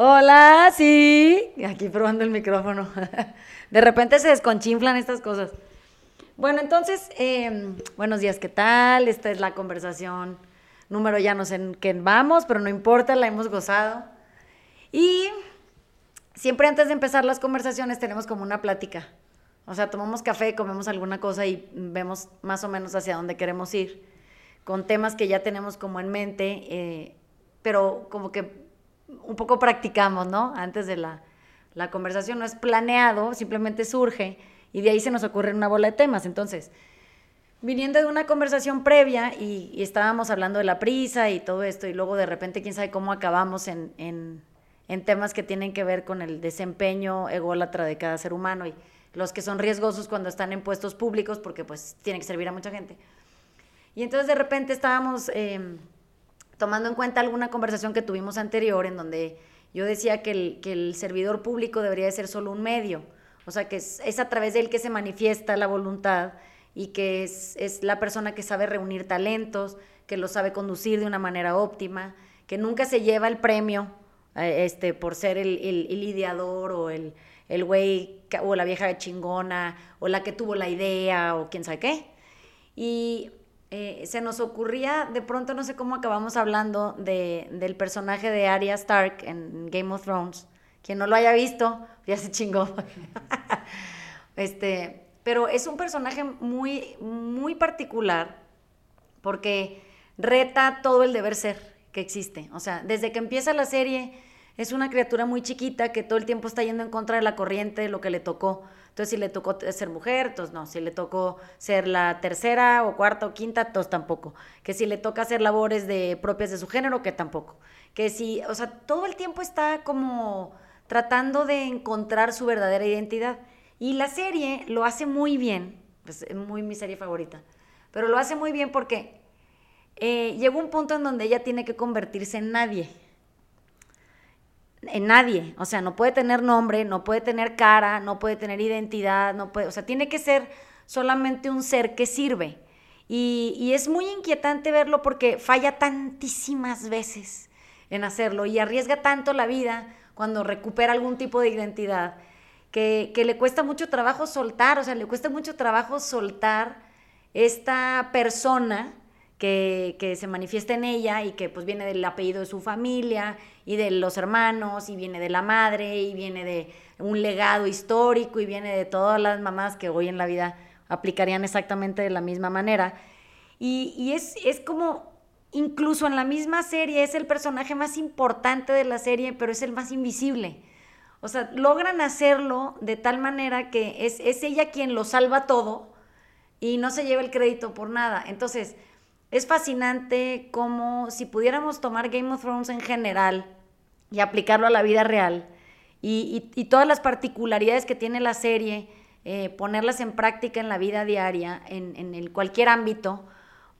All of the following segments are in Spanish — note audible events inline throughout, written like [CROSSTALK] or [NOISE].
Hola, sí. Aquí probando el micrófono. [LAUGHS] De repente se desconchinflan estas cosas. Bueno, entonces, em, buenos días, ¿qué tal? Esta es la conversación número, ya no sé en qué vamos, pero no importa, la hemos gozado. Y siempre antes de empezar las conversaciones tenemos como una plática. O sea, tomamos café, comemos alguna cosa y vemos más o menos hacia dónde queremos ir, con temas que ya tenemos como en mente, eh, pero como que un poco practicamos, ¿no? Antes de la, la conversación no es planeado, simplemente surge y de ahí se nos ocurre una bola de temas. Entonces, viniendo de una conversación previa y, estábamos hablando de la prisa y todo esto, y luego de repente, quién sabe cómo acabamos en, en, en temas que tienen que ver con el desempeño ególatra de cada ser humano y los que son riesgosos cuando están en puestos públicos, porque pues tienen que servir a mucha gente. Y entonces de repente estábamos em, tomando en cuenta alguna conversación que tuvimos anterior en donde yo decía que el, que el servidor público debería de ser solo un medio o sea, que es, a través de él que se manifiesta la voluntad y que es, la persona que sabe reunir talentos, que lo sabe conducir de una manera óptima, que nunca se lleva el premio eh, este, por ser el, el, ideador o el, el güey o la vieja chingona o la que tuvo la idea o quién sabe qué. Y eh, se nos ocurría, de pronto no sé cómo acabamos hablando de, del personaje de Arya Stark en Game of Thrones, quien no lo haya visto, ya se chingó. [LAUGHS] este, pero es un personaje muy, muy particular porque reta todo el deber ser que existe. O sea, desde que empieza la serie es una criatura muy chiquita que todo el tiempo está yendo en contra de la corriente de lo que le tocó. Entonces, si le tocó ser mujer, entonces no. Si le tocó ser la tercera o cuarta o quinta, entonces tampoco. Que si le toca hacer labores de, propias de su género, que tampoco. Que si, o sea, todo el tiempo está como tratando de encontrar su verdadera identidad. Y la serie lo hace muy bien, pues es muy mi serie favorita, pero lo hace muy bien porque eh, llegó un punto en donde ella tiene que convertirse en nadie. En nadie, o sea, no puede tener nombre, no puede tener cara, no puede tener identidad, no puede, o sea, tiene que ser solamente un ser que sirve. Y, y es muy inquietante verlo porque falla tantísimas veces en hacerlo y arriesga tanto la vida cuando recupera algún tipo de identidad, que, le cuesta mucho trabajo soltar, o sea, le cuesta mucho trabajo soltar esta persona que, se manifiesta en ella y que pues viene del apellido de su familia y de los hermanos y viene de la madre y viene de un legado histórico y viene de todas las mamás que hoy en la vida aplicarían exactamente de la misma manera. Y, y es, es como incluso en la misma serie es el personaje más importante de la serie, pero es el más invisible. O sea, logran hacerlo de tal manera que es, ella quien lo salva todo y no se lleva el crédito por nada. Entonces, es fascinante como si pudiéramos tomar Game of Thrones en general y aplicarlo a la vida real y, todas las particularidades que tiene la serie, eh, ponerlas en práctica en la vida diaria, en, cualquier ámbito,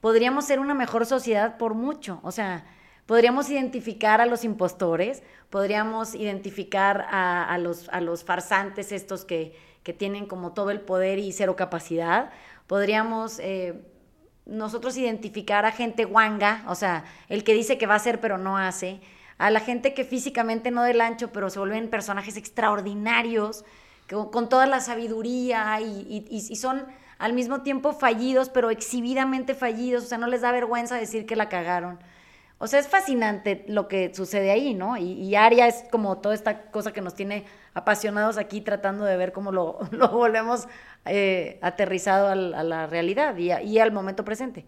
podríamos ser una mejor sociedad por mucho. O sea, podríamos identificar a los impostores, podríamos identificar a, los, a los farsantes estos que, que, tienen como todo el poder y cero capacidad, podríamos... Eh, nosotros identificar a gente guanga, o sea, el que dice que va a hacer pero no hace, a la gente que físicamente no del ancho, pero se vuelven personajes extraordinarios, con, toda la sabiduría y, y son al mismo tiempo fallidos, pero exhibidamente fallidos, o sea, no les da vergüenza decir que la cagaron. O sea, es fascinante lo que sucede ahí, ¿no? Y, y Aria es como toda esta cosa que nos tiene apasionados aquí tratando de ver cómo lo, [LAUGHS] volvemos eh, aterrizado a la realidad y, al momento presente.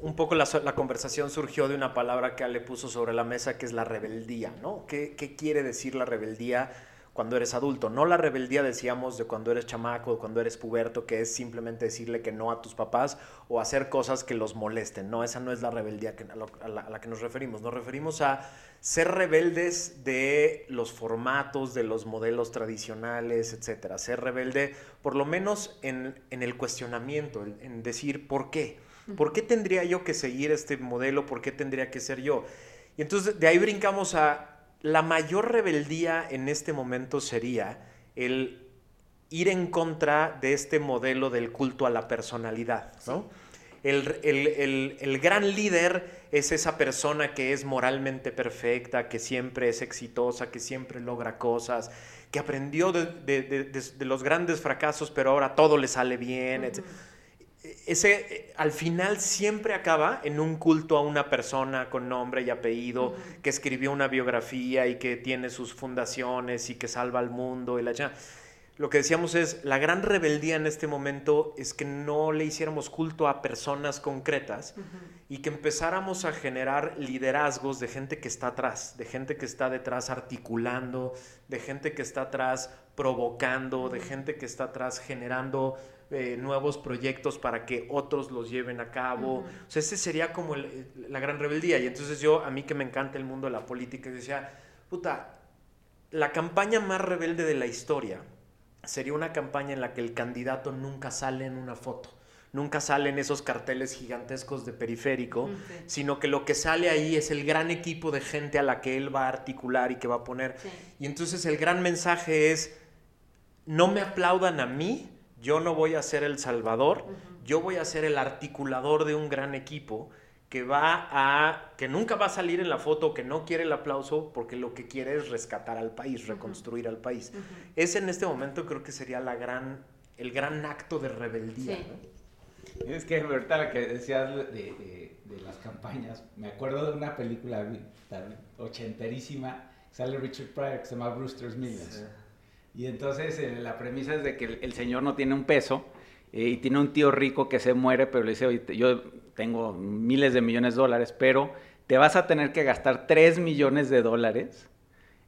Un poco la, conversación surgió de una palabra que Ale puso sobre la mesa que es la rebeldía, ¿no? ¿Qué, qué quiere decir la rebeldía? Cuando eres adulto. No la rebeldía, decíamos, de cuando eres chamaco, de cuando eres puberto, que es simplemente decirle que no a tus papás o hacer cosas que los molesten. No, esa no es la rebeldía a, la, que nos referimos. Nos referimos a ser rebeldes de los formatos, de los modelos tradicionales, etcétera. Ser rebelde, por lo menos en, el cuestionamiento, en, en decir por qué. ¿Por qué tendría yo que seguir este modelo? ¿Por qué tendría que ser yo? Y entonces de ahí brincamos a la mayor rebeldía en este momento sería el ir en contra de este modelo del culto a la personalidad, ¿no? el, el, el, gran líder es esa persona que es moralmente perfecta, que siempre es exitosa, que siempre logra cosas, que aprendió de, de, de, los grandes fracasos, pero ahora todo le sale bien. etc ese al final siempre acaba en un culto a una persona con nombre y apellido que escribió una biografía y que tiene sus fundaciones y que salva al mundo y la Lo que decíamos es, la gran rebeldía en este momento es que no le hiciéramos culto a personas concretas y que empezáramos a generar liderazgos de gente que está atrás, de gente que está detrás articulando, de gente que está atrás provocando, de gente que está atrás generando eh, nuevos proyectos para que otros los lleven a cabo. O sea, ese sería como la gran rebeldía. Y entonces yo, a mí que me encanta el mundo de la política, decía, puta, la campaña más rebelde de la historia sería una campaña en la que el candidato nunca sale en una foto. Nunca sale en esos carteles gigantescos de periférico, sino que lo que sale ahí es el gran equipo de gente a la que él va a articular y que va a poner. Y entonces el gran mensaje es, no me aplaudan a mí, yo no voy a ser el salvador, yo voy a ser el articulador de un gran equipo que va a, que nunca va a salir en la foto, que no quiere el aplauso, porque lo que quiere es rescatar al país, reconstruir al país. Ese en este momento creo que sería la gran, el gran acto de rebeldía. Es que ahorita lo que decías de, las campañas, me acuerdo de una película ochenterísima, sale Richard Pryor, que se llama Brewster's Millions. Y entonces eh, la premisa es de que el, señor no tiene un peso eh, y tiene un tío rico que se muere, pero le dice, oye, yo tengo miles de millones de dólares, pero te vas a tener que gastar 3 millones de dólares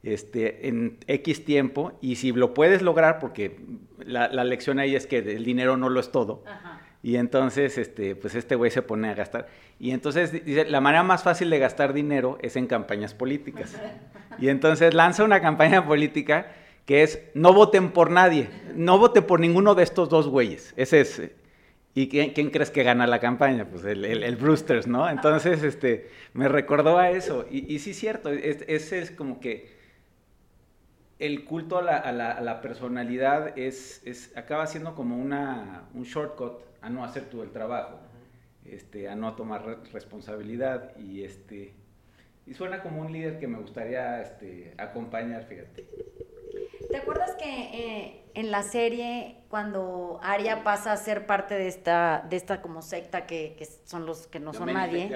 este, en X tiempo y si lo puedes lograr, porque la, lección ahí es que el dinero no lo es todo. Y entonces, este, pues este güey se pone a gastar. Y entonces dice, la manera más fácil de gastar dinero es en campañas políticas. [LAUGHS] Y entonces lanza una campaña política que es no voten por nadie, no voten por ninguno de estos dos güeyes. Ese es. ¿Y quién, crees que gana la campaña? Pues el, el, Brewsters, ¿no? Entonces, este, me recordó a eso. Y, sí, cierto, ese es como que el culto a la, personalidad es, es, acaba siendo como una, un shortcut a no hacer todo el trabajo, este, a no tomar responsabilidad y este y suena como un líder que me gustaría este, acompañar, fíjate. ¿Te acuerdas que eh, en la serie, cuando Arya pasa a ser parte de esta, de esta como secta que, son los que no son nadie?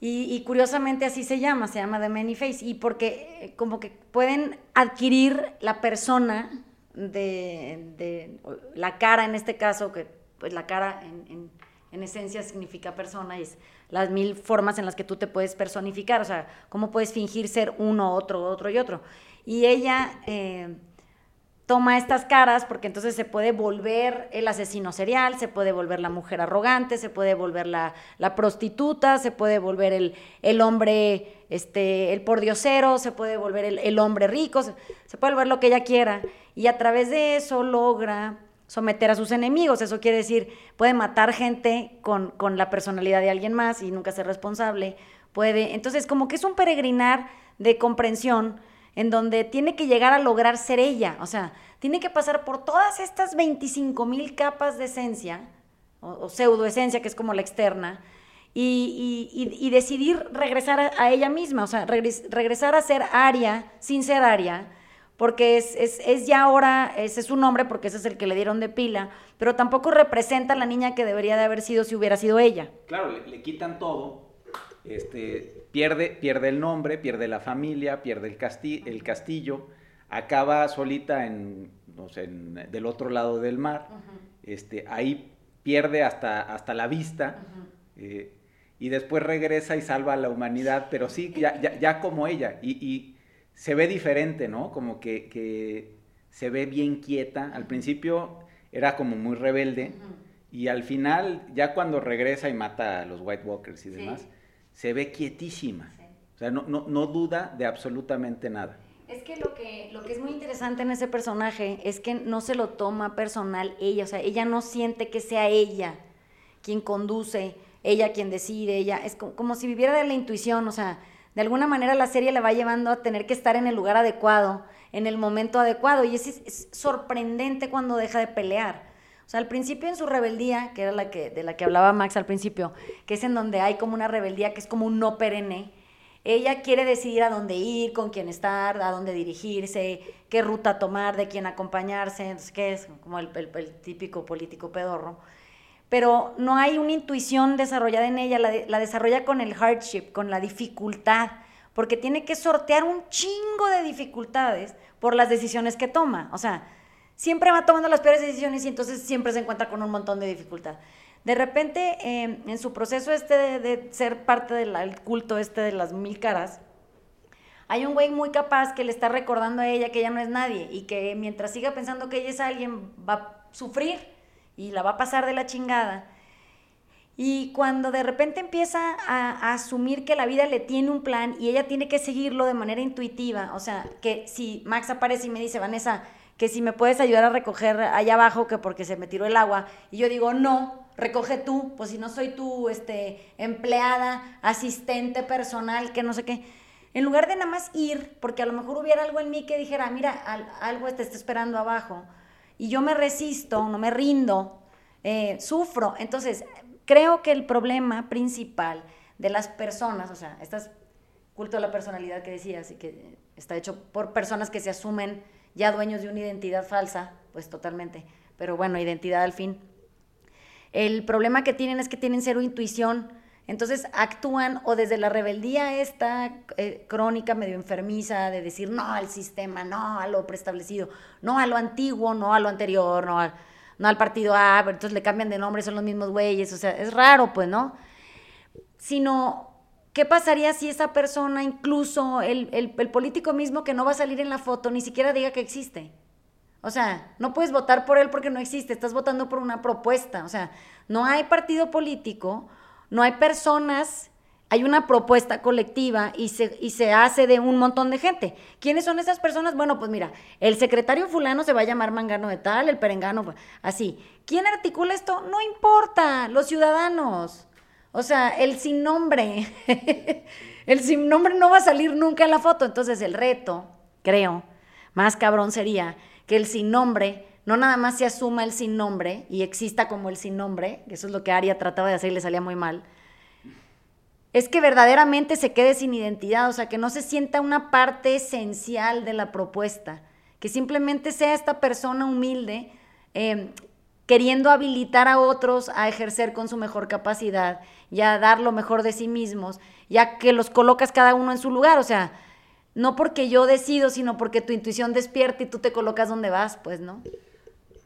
Y, curiosamente así se llama, se llama The Many Face. Y porque eh, como que pueden adquirir la persona de, la cara en este caso, que pues la cara en, en esencia significa persona y es las mil formas en las que tú te puedes personificar, o sea, cómo puedes fingir ser uno, otro, otro y otro. Y ella eh, toma estas caras porque entonces se puede volver el asesino serial, se puede volver la mujer arrogante, se puede volver la, prostituta, se puede volver el, hombre, este, el pordiosero, se puede volver el, el hombre rico, se, se puede volver lo que ella quiera. Y a través de eso logra someter a sus enemigos. Eso quiere decir, puede matar gente con, con, la personalidad de alguien más y nunca ser responsable. Puede, entonces, como que es un peregrinar de comprensión en donde tiene que llegar a lograr ser ella, o sea, tiene que pasar por todas estas 25 mil capas de esencia, o, pseudoesencia, que es como la externa, y, decidir regresar a, ella misma, o sea, regresar a ser Aria sin ser Aria, porque es, es, ya ahora, ese es su nombre, porque ese es el que le dieron de pila, pero tampoco representa a la niña que debería de haber sido si hubiera sido ella. Claro, le quitan todo, este, pierde, pierde el nombre, pierde la familia, pierde el, el castillo, acaba solita en, del otro lado del mar, este, ahí pierde hasta, hasta la vista, eh, y después regresa y salva a la humanidad, pero sí, ya, ya, como ella, y, se ve diferente, ¿no? Como que, que, se ve bien quieta, al principio era como muy rebelde, y al final, ya cuando regresa y mata a los White Walkers y demás, se ve quietísima. O sea, no, no, no, duda de absolutamente nada. Es que lo, que lo que es muy interesante en ese personaje es que no se lo toma personal ella, o sea, ella no siente que sea ella quien conduce, ella quien decide, ella, es como, si viviera de la intuición, o sea, de alguna manera la serie la va llevando a tener que estar en el lugar adecuado, en el momento adecuado, y es, es sorprendente cuando deja de pelear, O sea, al principio en su rebeldía, que era la que, de la que hablaba Max al principio, que es en donde hay como una rebeldía que es como un no perenne, ella quiere decidir a dónde ir, con quién estar, a dónde dirigirse, qué ruta tomar, de quién acompañarse, entonces, ¿qué es? Como el, típico político pedorro. Pero no hay una intuición desarrollada en ella, la, la desarrolla con el hardship, con la dificultad, porque tiene que sortear un chingo de dificultades por las decisiones que toma. O sea, siempre va tomando las peores decisiones y entonces siempre se encuentra con un montón de dificultad. De repente, em, en su proceso este de, ser parte del culto este de las mil caras, hay un güey muy capaz que le está recordando a ella que ella no es nadie y que mientras siga pensando que ella es alguien va a sufrir y la va a pasar de la chingada. Y cuando de repente empieza a, a, asumir que la vida le tiene un plan y ella tiene que seguirlo de manera intuitiva, o sea, que si Max aparece y me dice, Vanessa, que si me puedes ayudar a recoger allá abajo, que porque se me tiró el agua, y yo digo, no, recoge tú, pues si no soy tu este, empleada, asistente personal, que no sé qué. En lugar de nada más ir, porque a lo mejor hubiera algo en mí que dijera, mira, algo te está esperando abajo, y yo me resisto, no me rindo, eh, sufro. Entonces, creo que el problema principal de las personas, o sea, este culto a la personalidad que decías y que está hecho por personas que se asumen ya dueños de una identidad falsa, pues totalmente, pero bueno, identidad al fin. El problema que tienen es que tienen cero intuición, entonces actúan o desde la rebeldía esta eh, crónica medio enfermiza de decir no al sistema, no a lo preestablecido, no a lo antiguo, no a lo anterior, no, no al partido A, entonces le cambian de nombre, son los mismos güeyes, o sea, es raro pues, ¿no? Sino ¿Qué pasaría si esa persona, incluso el, político mismo que no va a salir en la foto, ni siquiera diga que existe? O sea, no puedes votar por él porque no existe, estás votando por una propuesta. O sea, no hay partido político, no hay personas, hay una propuesta colectiva y se, y se hace de un montón de gente. ¿Quiénes son esas personas? Bueno, pues mira, el secretario fulano se va a llamar Mangano de tal, el perengano, así. ¿Quién articula esto? No importa, los ciudadanos. O sea, el sin nombre, [LAUGHS] el sin nombre no va a salir nunca en la foto. Entonces el reto, creo, más cabrón sería que el sin nombre no nada más se asuma el sin nombre y exista como el sin nombre, que eso es lo que Aria trataba de hacer y le salía muy mal, es que verdaderamente se quede sin identidad, o sea, que no se sienta una parte esencial de la propuesta, que simplemente sea esta persona humilde eh, queriendo habilitar a otros a ejercer con su mejor capacidad y a dar lo mejor de sí mismos, ya que los colocas cada uno en su lugar, o sea, no porque yo decido, sino porque tu intuición despierta y tú te colocas donde vas, pues, ¿no?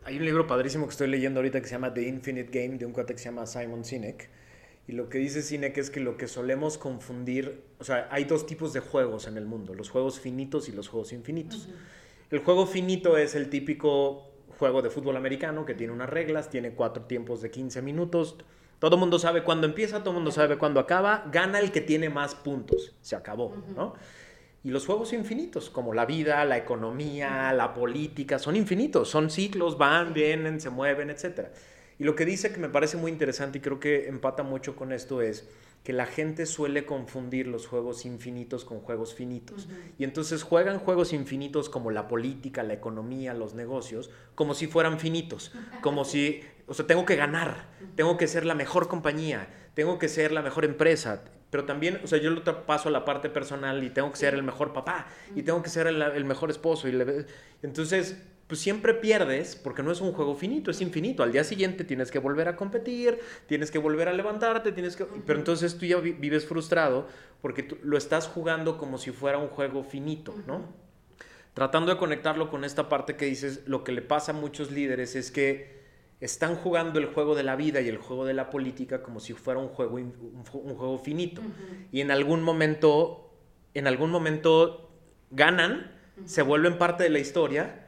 Hay un libro padrísimo que estoy leyendo ahorita que se llama The Infinite Game, de un cuate que se llama Simon Sinek. Y lo que dice Sinek es que lo que solemos confundir, o sea, hay dos tipos de juegos en el mundo, los juegos finitos y los juegos infinitos. El juego finito es el típico juego de fútbol americano que tiene unas reglas, tiene cuatro tiempos de 15 minutos. Todo el mundo sabe cuándo empieza, todo el mundo sabe cuándo acaba. Gana el que tiene más puntos. Se acabó, ¿no? Y los juegos infinitos, como la vida, la economía, la política, son infinitos. Son ciclos, van, vienen, se mueven, etc. Y lo que dice que me parece muy interesante y creo que empata mucho con esto es que la gente suele confundir los juegos infinitos con juegos finitos. Y entonces juegan juegos infinitos como la política, la economía, los negocios, como si fueran finitos, como si, o sea, tengo que ganar, tengo que ser la mejor compañía, tengo que ser la mejor empresa, pero también, o sea, yo lo paso a la parte personal y tengo que ser el mejor papá y tengo que ser el, mejor esposo. Y entonces, pues siempre pierdes porque no es un juego finito, es infinito. Al día siguiente tienes que volver a competir, tienes que volver a levantarte, tienes que... Pero entonces tú ya vives frustrado porque tú lo estás jugando como si fuera un juego finito, ¿no? Tratando de conectarlo con esta parte que dices, lo que le pasa a muchos líderes es que están jugando el juego de la vida y el juego de la política como si fuera un juego, un, juego finito. Y en algún momento, en algún momento ganan, se vuelven parte de la historia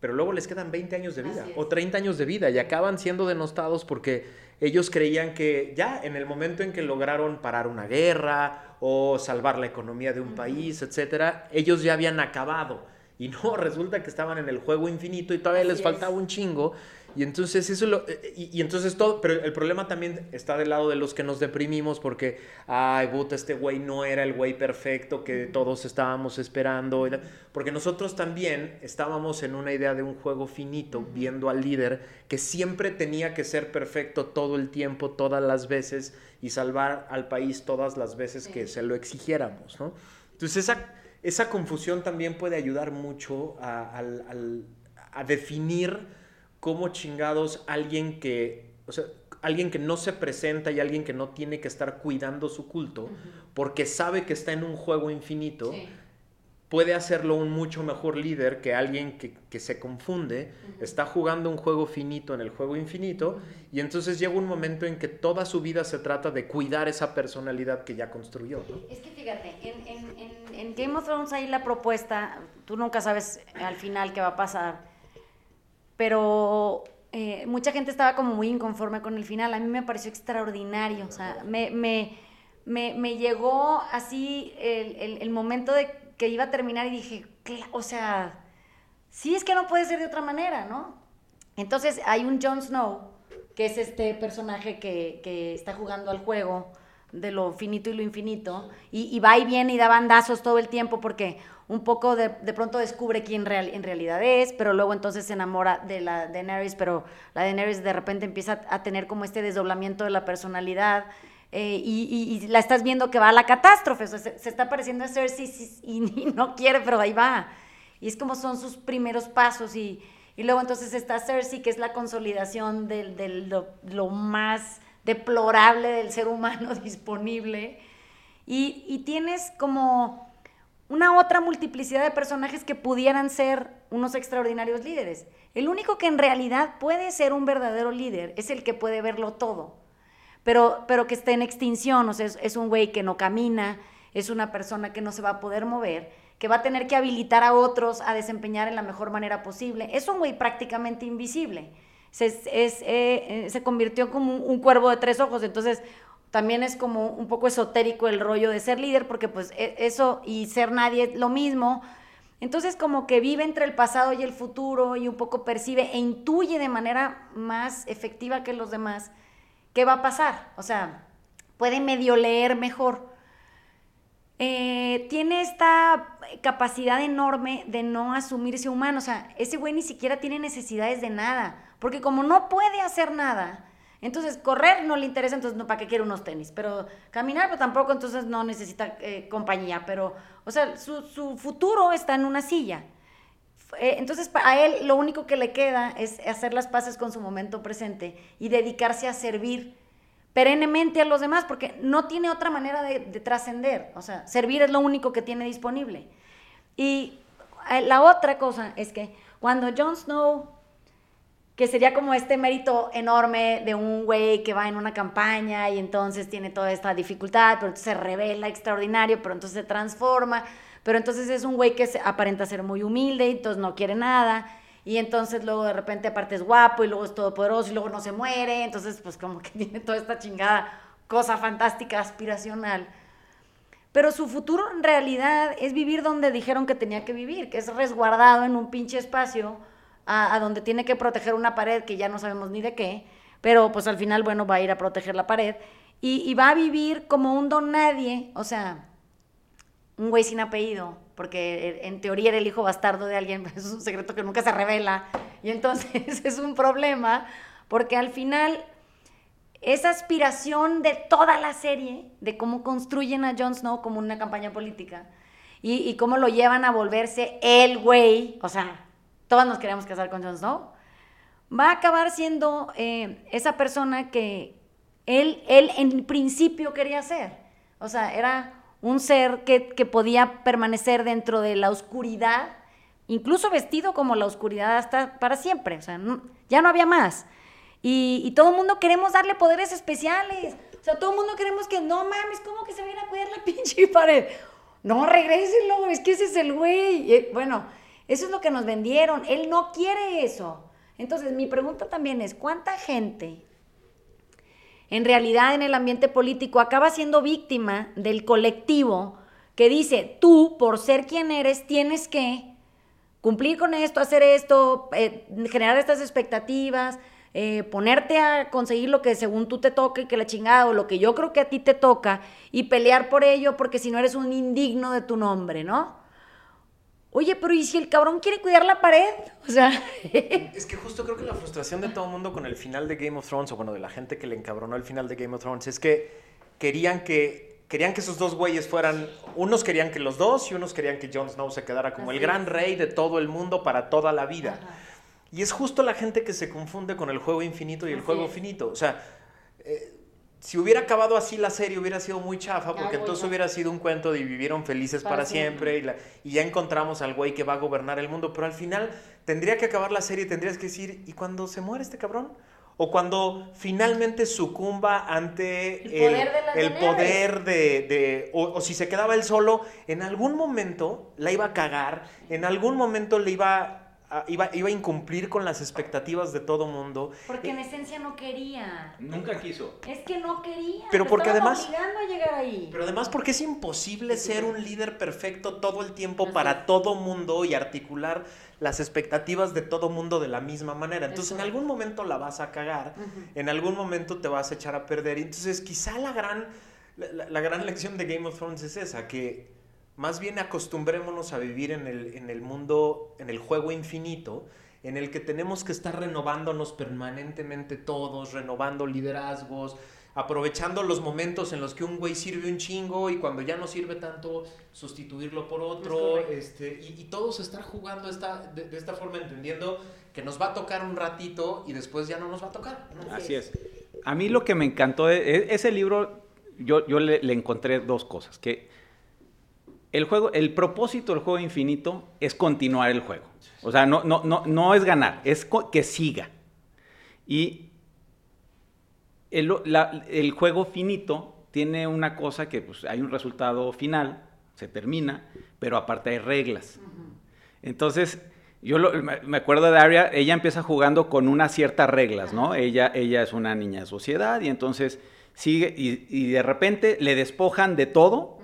pero luego les quedan 20 años de vida o 30 años de vida y acaban siendo denostados porque ellos creían que ya en el momento en que lograron parar una guerra o salvar la economía de un país, etcétera, ellos ya habían acabado. Y no, [LAUGHS] resulta que estaban en el juego infinito y todavía les faltaba un chingo. Y entonces eso lo, eh, y, entonces todo, pero el problema también está del lado de los que nos deprimimos porque, ay, puta, este güey no era el güey perfecto que todos estábamos esperando. Porque nosotros también estábamos en una idea de un juego finito, viendo al líder que siempre tenía que ser perfecto todo el tiempo, todas las veces, y salvar al país todas las veces que se lo exigiéramos, ¿no? Entonces esa, esa confusión también puede ayudar mucho a, a definir cómo chingados alguien que, o sea, alguien que no se presenta y alguien que no tiene que estar cuidando su culto, porque sabe que está en un juego infinito, puede hacerlo un mucho mejor líder que alguien que, se confunde, está jugando un juego finito en el juego infinito, y entonces llega un momento en que toda su vida se trata de cuidar esa personalidad que ya construyó. Es que fíjate, en, en Game of Thrones hay la propuesta, tú nunca sabes al final qué va a pasar pero eh, mucha gente estaba como muy inconforme con el final. A mí me pareció extraordinario, o sea, me, me, me, me llegó así el, el, momento de que iba a terminar y dije, o sea, sí es que no puede ser de otra manera, ¿no? Entonces hay un Jon Snow, que es este personaje que, que está jugando al juego de lo finito y lo infinito, y, y, va y viene y da bandazos todo el tiempo porque un poco de, de pronto descubre quién real, en realidad es, pero luego entonces se enamora de la Daenerys, pero la Daenerys de repente empieza a tener como este desdoblamiento de la personalidad. Eh, y, y, la estás viendo que va a la catástrofe, se, está pareciendo a Cersei [LAUGHS] y, no quiere, pero ahí va. Y es como son sus primeros pasos y, luego entonces está Cersei, que es la consolidación de, lo, lo, más deplorable del ser humano [LAUGHS] disponible. Y, tienes como una otra multiplicidad de personajes que pudieran ser unos extraordinarios líderes. El único que en realidad puede ser un verdadero líder es el que puede verlo todo, pero, pero que esté en extinción, o sea, es, un güey que no camina, es una persona que no se va a poder mover, que va a tener que habilitar a otros a desempeñar en la mejor manera posible. Es un güey prácticamente invisible. Se, es, eh, eh, se convirtió como un cuervo de tres ojos, entonces también es como un poco esotérico el rollo de ser líder, porque pues e, eso y ser nadie es lo mismo. Entonces como que vive entre el pasado y el futuro y un poco percibe e intuye de manera más efectiva que los demás qué va a pasar. O sea, puede medio leer mejor. Eh, tiene esta capacidad enorme de no asumirse humano. O sea, ese güey ni siquiera tiene necesidades de nada. Porque como no puede hacer nada, entonces, correr no le interesa, entonces, no, ¿para qué quiere unos tenis? Pero caminar, pues tampoco, entonces no necesita eh, compañía. Pero, o sea, su, su, futuro está en una silla. Eh, entonces, a él lo único que le queda es hacer las paces con su momento presente y dedicarse a servir perennemente a los demás, porque no tiene otra manera de, de trascender. O sea, servir es lo único que tiene disponible. Y eh, la otra cosa es que cuando Jon Snow que sería como este mérito enorme de un güey que va en una campaña y entonces tiene toda esta dificultad, pero entonces se revela extraordinario, pero entonces se transforma, pero entonces es un güey que aparenta ser muy humilde y entonces no quiere nada, y entonces luego de repente aparte es guapo y luego es todopoderoso y luego no se muere, entonces pues como que [LAUGHS] tiene toda esta chingada cosa fantástica, aspiracional. Pero su futuro en realidad es vivir donde dijeron que tenía que vivir, que es resguardado en un pinche espacio a, donde tiene que proteger una pared que ya no sabemos ni de qué, pero pues al final, bueno, va a ir a proteger la pared y, va a vivir como un don nadie, o sea, un güey sin apellido, porque en teoría era el hijo bastardo de alguien, [LAUGHS] pero es un secreto que nunca se revela, y entonces [LAUGHS] es un problema, porque al final esa aspiración de toda la serie, de cómo construyen a Jon Snow como una campaña política, y, y cómo lo llevan a volverse el güey, o sea, todas nos queremos casar con Jon Snow, va a acabar siendo eh, esa persona que él, él en principio quería ser. O sea, era un ser que, podía permanecer dentro de la oscuridad, incluso vestido como la oscuridad hasta para siempre. O sea, ya no había más. Y, todo el mundo queremos darle poderes especiales. O sea, todo el mundo queremos que, no mames, ¿cómo que se viene a cuidar la [LAUGHS] pinche pared? No, regrésenlo, es que ese es el güey. bueno, eso es lo que nos vendieron. Él no quiere eso. Entonces, mi pregunta también es, ¿cuánta gente en realidad en el ambiente político acaba siendo víctima del colectivo que dice, tú, por ser quien eres, tienes que cumplir con esto, hacer esto, eh, generar estas expectativas, eh, ponerte a conseguir lo que según tú te toque y que la chingada o lo que yo creo que a ti te toca y pelear por ello porque si no eres un indigno de tu nombre, ¿no? Oye, pero ¿y si el cabrón quiere cuidar la pared? O sea... [LAUGHS] es que justo creo que la frustración de todo el mundo con el final de Game of Thrones, o bueno, de la gente que le encabronó el final de Game of Thrones, es que querían que, querían que esos dos güeyes fueran... Unos querían que los dos y unos querían que Jon Snow se quedara como el gran rey de todo el mundo para toda la vida. Y es justo la gente que se confunde con el juego infinito y el juego finito. O sea... Eh, si hubiera acabado así la serie hubiera sido muy chafa, porque entonces hubiera sido un cuento de vivieron felices para, siempre, y, ya encontramos al güey que va a gobernar el mundo, pero al final tendría que acabar la serie y tendrías que decir, ¿y cuando se muere este cabrón? O cuando finalmente sucumba ante el poder de, o, o, si se quedaba él solo, en algún momento la iba a cagar, en algún momento le iba iba, iba a incumplir con las expectativas de todo mundo. Porque en esencia no quería. Nunca quiso. Es que no quería. Pero porque además. a llegar ahí. Pero además porque es imposible ser un líder perfecto todo el tiempo para todo mundo y articular las expectativas de todo mundo de la misma manera. Entonces en algún momento la vas a cagar, en algún momento te vas a echar a perder. Entonces quizá la gran, la gran lección de Game of Thrones es esa, que más bien acostumbrémonos a vivir en el, mundo, en el juego infinito, en el que tenemos que estar renovándonos permanentemente todos, renovando liderazgos, aprovechando los momentos en los que un güey sirve un chingo y cuando ya no sirve tanto, sustituirlo por otro, este, y, todos estar jugando esta, de, esta forma, entendiendo que nos va a tocar un ratito y después ya no nos va a tocar. Así es. A mí lo que me encantó de ese libro, yo, yo le, le encontré dos cosas, que el juego, el propósito del juego infinito es continuar el juego. O sea, no, no, no, no es ganar, es que siga. Y el, juego finito tiene una cosa que pues, hay un resultado final, se termina, pero aparte hay reglas. Entonces, yo me acuerdo de Aria, ella empieza jugando con unas ciertas reglas, ¿no? Ella, ella es una niña de sociedad y entonces sigue y, y de repente le despojan de todo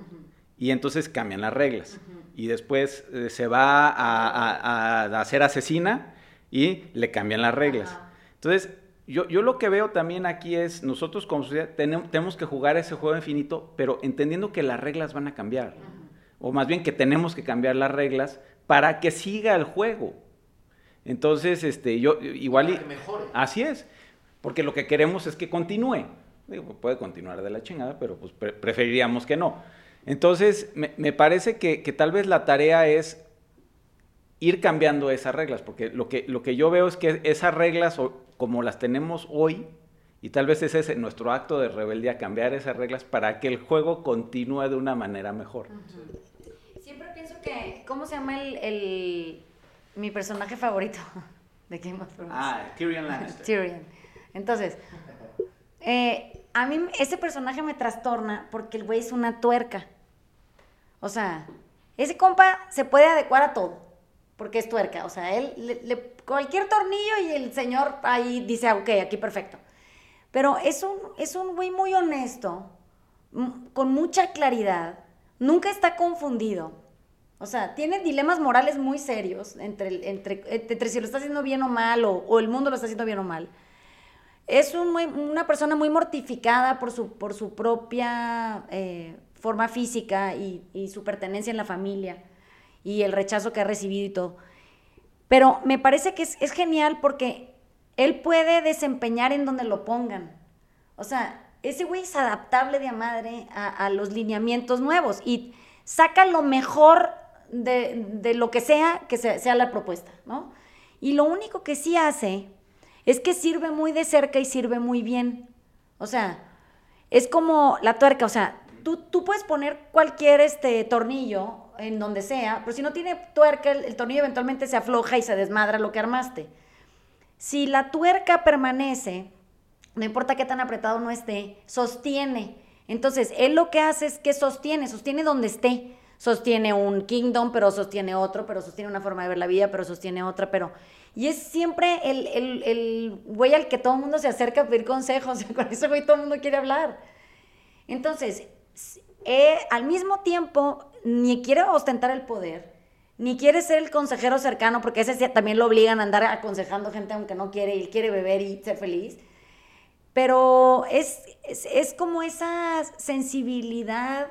y entonces cambian las reglas. Y después eh, se va a, a, ser asesina y le cambian las reglas. Entonces, yo, yo, lo que veo también aquí es, nosotros como sociedad tenemos, que jugar ese juego infinito, pero entendiendo que las reglas van a cambiar. O más bien que tenemos que cambiar las reglas para que siga el juego. Entonces, este, yo igual... y, mejore. Así es, porque lo que queremos es que continúe. puede continuar de la chingada, pero pues preferiríamos que no. Entonces, me, parece que, tal vez la tarea es ir cambiando esas reglas, porque lo que, lo que yo veo es que esas reglas, como las tenemos hoy, y tal vez ese es nuestro acto de rebeldía, cambiar esas reglas para que el juego continúe de una manera mejor. Siempre pienso que, ¿cómo se llama el, mi personaje favorito [LAUGHS] de Game of Thrones? Ah, Tyrion Lannister. [LAUGHS] Tyrion. Entonces, eh, a mí ese personaje me trastorna porque el güey es una tuerca. O sea, ese compa se puede adecuar a todo, porque es tuerca. O sea, él, cualquier tornillo y el señor ahí dice, ah, ok, aquí perfecto. Pero es un, es un güey muy honesto, con mucha claridad, nunca está confundido. O sea, tiene dilemas morales muy serios entre, entre, entre si lo está haciendo bien o mal, o, el mundo lo está haciendo bien o mal es una persona muy mortificada por su, por su propia eh, forma física y, su pertenencia en la familia y el rechazo que ha recibido y todo. Pero me parece que es, genial porque él puede desempeñar en donde lo pongan. O sea, ese güey es adaptable de a madre a, los lineamientos nuevos y saca lo mejor de, lo que sea que sea, sea la propuesta, ¿no? Y lo único que sí hace es que sirve muy de cerca y sirve muy bien. O sea, es como la tuerca, o sea, tú, tú puedes poner cualquier este, tornillo en donde sea, pero si no tiene tuerca, el, tornillo eventualmente se afloja y se desmadra lo que armaste. Si la tuerca permanece, no importa qué tan apretado no esté, sostiene. Entonces, él lo que hace es que sostiene, sostiene donde esté. Sostiene un kingdom, pero sostiene otro, pero sostiene una forma de ver la vida, pero sostiene otra, pero y es siempre el, el, güey al que todo el mundo se acerca a pedir consejos. [LAUGHS] Con ese güey todo el mundo quiere hablar. Entonces, eh, al mismo tiempo, ni quiere ostentar el poder, ni quiere ser el consejero cercano, porque ese también lo obligan a andar aconsejando gente aunque no quiere, y quiere beber y ser feliz. Pero es, es, como esa sensibilidad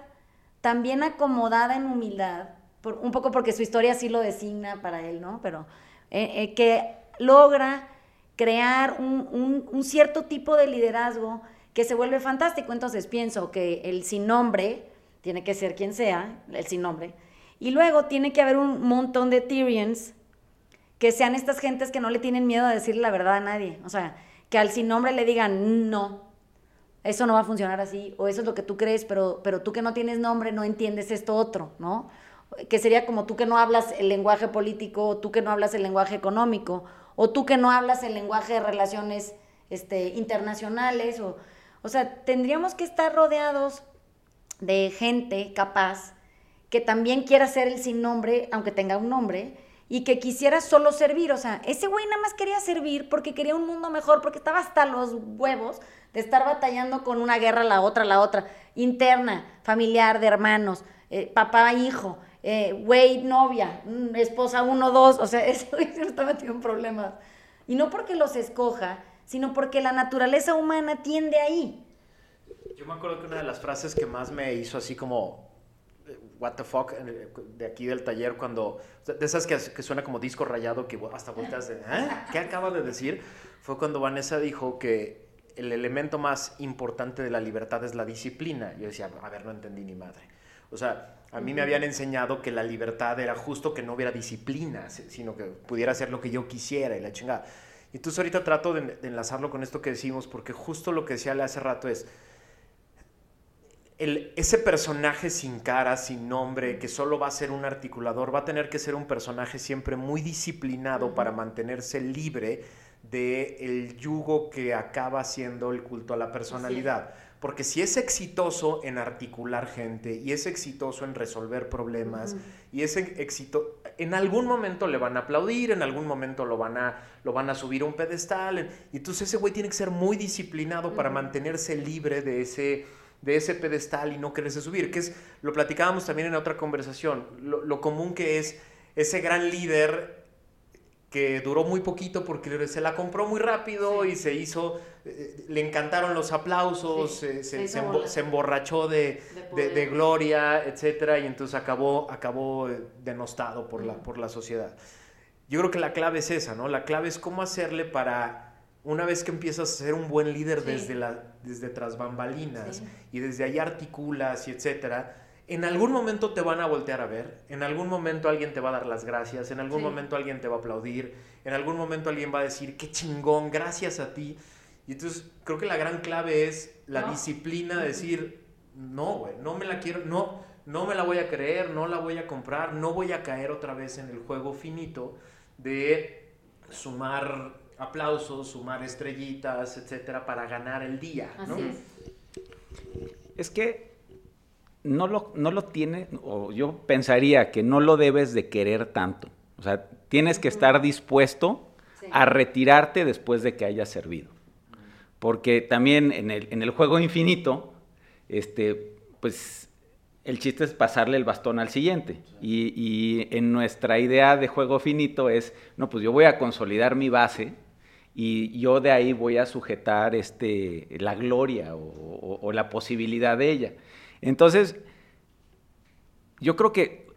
también acomodada en humildad, por, un poco porque su historia sí lo designa para él, ¿no? Pero eh, eh, que logra crear un, un, cierto tipo de liderazgo que se vuelve fantástico. Entonces pienso que el sin nombre tiene que ser quien sea, el sin nombre, y luego tiene que haber un montón de Tyrians que sean estas gentes que no le tienen miedo a decirle la verdad a nadie. O sea, que al sin nombre le digan, no, eso no va a funcionar así, o eso es lo que tú crees, pero, pero tú que no tienes nombre no entiendes esto otro, ¿no? Que sería como tú que no hablas el lenguaje político, tú que no hablas el lenguaje económico, o tú que no hablas el lenguaje de relaciones este, internacionales, o, o sea, tendríamos que estar rodeados de gente capaz que también quiera ser el sin nombre, aunque tenga un nombre, y que quisiera solo servir. O sea, ese güey nada más quería servir porque quería un mundo mejor, porque estaba hasta los huevos de estar batallando con una guerra, la otra, la otra, interna, familiar, de hermanos, eh, papá, hijo, eh, güey, novia, mm, esposa uno, dos. O sea, [LAUGHS] ese güey se está metido en problemas. Y no porque los escoja, sino porque la naturaleza humana tiende ahí. Yo me acuerdo que una de las frases que más me hizo así como what the fuck de aquí del taller cuando de esas que, que suena como disco rayado que hasta vueltas de ¿eh? ¿qué acaba de decir? Fue cuando Vanessa dijo que el elemento más importante de la libertad es la disciplina. Yo decía, a ver, no entendí ni madre. O sea, a mí me habían enseñado que la libertad era justo que no hubiera disciplina, sino que pudiera hacer lo que yo quisiera y la chingada. Y entonces ahorita trato de, de enlazarlo con esto que decimos, porque justo lo que decía hace rato es, ese personaje sin cara, sin nombre, que solo va a ser un articulador, va a tener que ser un personaje siempre muy disciplinado para mantenerse libre del el yugo que acaba siendo el culto a la personalidad. Porque si es exitoso en articular gente y es exitoso en resolver problemas y es éxito, en algún momento le van a aplaudir, en algún momento lo van a, lo van a subir a un pedestal. Y entonces ese güey tiene que ser muy disciplinado para mantenerse libre de ese de ese pedestal y no quererse subir, que es, lo platicábamos también en otra conversación, lo, común que es ese gran líder que duró muy poquito porque se la compró muy rápido y se hizo, eh, le encantaron los aplausos, se, emborrachó de, gloria, etcétera, y entonces acabó, acabó denostado por la, por la sociedad. Yo creo que la clave es esa, ¿no? La clave es cómo hacerle para una vez que empiezas a ser un buen líder desde, la, desde tras bambalinas y desde ahí articulas y etcétera, en algún momento te van a voltear a ver, en algún momento alguien te va a dar las gracias, en algún momento alguien te va a aplaudir, en algún momento alguien va a decir, qué chingón, gracias a ti. Y entonces creo que la gran clave es la disciplina de decir, no, güey, no me la quiero, no, no me la voy a creer, no la voy a comprar, no voy a caer otra vez en el juego finito de sumar aplausos, sumar estrellitas, etcétera, para ganar el día. ¿no? es. que no lo, no lo tiene, o yo pensaría que no lo debes de querer tanto. O sea, tienes que estar dispuesto a retirarte después de que hayas servido. Porque también en el, en el juego infinito, este, pues el chiste es pasarle el bastón al siguiente. Y, y, en nuestra idea de juego finito es, no, pues yo voy a consolidar mi base y yo de ahí voy a sujetar este, la gloria o, la posibilidad de ella. Entonces, yo creo que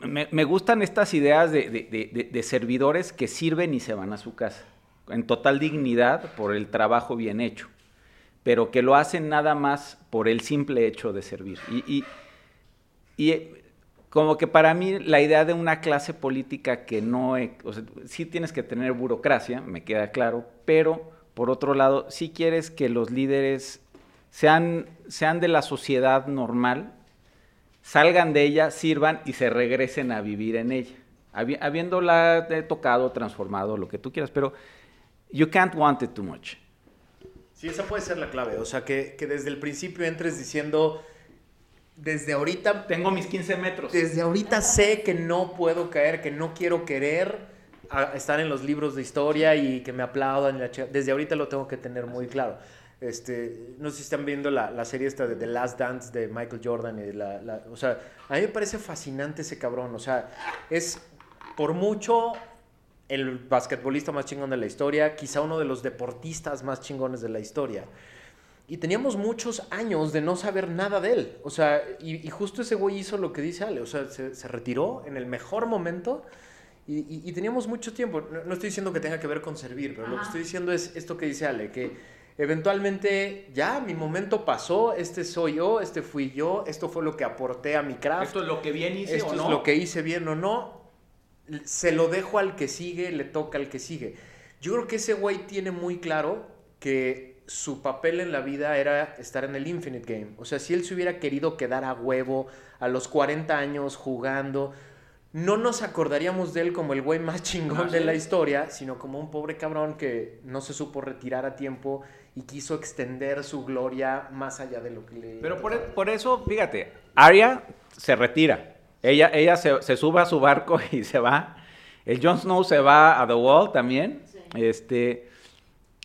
me, gustan estas ideas de, servidores que sirven y se van a su casa, en total dignidad por el trabajo bien hecho, pero que lo hacen nada más por el simple hecho de servir. y, y como que para mí la idea de una clase política que no, o sea, sí tienes que tener burocracia, me queda claro, pero por otro lado, sí quieres que los líderes sean, sean de la sociedad normal, salgan de ella, sirvan y se regresen a vivir en ella, habiéndola tocado, transformado, lo que tú quieras, pero you can't want it too much. Sí, esa puede ser la clave, o sea, que, que desde el principio entres diciendo desde ahorita... Tengo mis 15 metros. Desde ahorita sé que no puedo caer, que no quiero querer estar en los libros de historia y que me aplaudan. Desde ahorita lo tengo que tener muy claro. Este, no sé si están viendo la, la serie esta de The Last Dance de Michael Jordan. Y la, la- o sea, a mí me parece fascinante ese cabrón. O sea, es por mucho el basquetbolista más chingón de la historia, quizá uno de los deportistas más chingones de la historia. Y teníamos muchos años de no saber nada de él. O sea, y, y justo ese güey hizo lo que dice Ale. O sea, se, se retiró en el mejor momento. Y, y- y teníamos mucho tiempo. No, no estoy diciendo que tenga que ver con servir, pero lo que estoy diciendo es esto que dice Ale, que eventualmente ya mi momento pasó, este soy yo, este fui yo, esto fue lo que aporté a mi craft. Esto es lo que bien hice Esto o es no. lo que hice bien o no. Se lo dejo al que sigue, le toca al que sigue. Yo creo que ese güey tiene muy claro que su papel en la vida era estar en el Infinite Game. O sea, si él se hubiera querido quedar a huevo a los 40 años jugando, no nos acordaríamos de él como el güey más chingón de la historia, sino como un pobre cabrón que no se supo retirar a tiempo y quiso extender su gloria más allá de lo que le... Pero por, por eso, fíjate, Arya se retira. Ella, ella se, se sube a su barco [LAUGHS] y se va. El Jon Snow se va a The Wall también. Este,